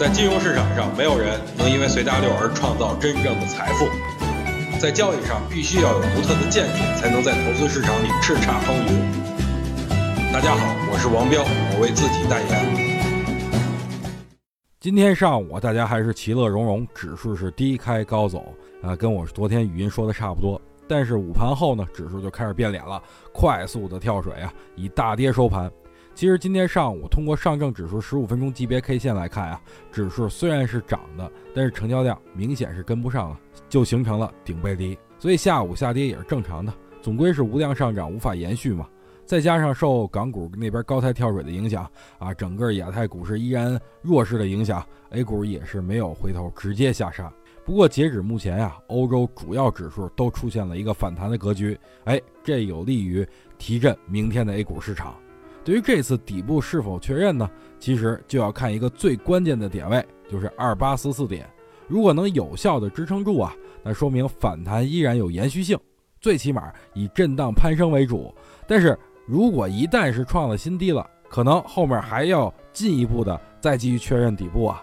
在金融市场上，没有人能因为随大流而创造真正的财富。在交易上，必须要有独特的见解，才能在投资市场里叱咤风云。大家好，我是王彪，我为自己代言。今天上午大家还是其乐融融，指数是低开高走啊，跟我昨天语音说的差不多。但是午盘后呢，指数就开始变脸了，快速的跳水啊，以大跌收盘。其实今天上午通过上证指数十五分钟级别 K 线来看啊，指数虽然是涨的，但是成交量明显是跟不上了，就形成了顶背离。所以下午下跌也是正常的，总归是无量上涨无法延续嘛。再加上受港股那边高台跳水的影响啊，整个亚太股市依然弱势的影响，A 股也是没有回头，直接下杀。不过截止目前呀，欧洲主要指数都出现了一个反弹的格局，哎，这有利于提振明天的 A 股市场。对于这次底部是否确认呢？其实就要看一个最关键的点位，就是二八四四点。如果能有效的支撑住啊，那说明反弹依然有延续性，最起码以震荡攀升为主。但是如果一旦是创了新低了，可能后面还要进一步的再继续确认底部啊。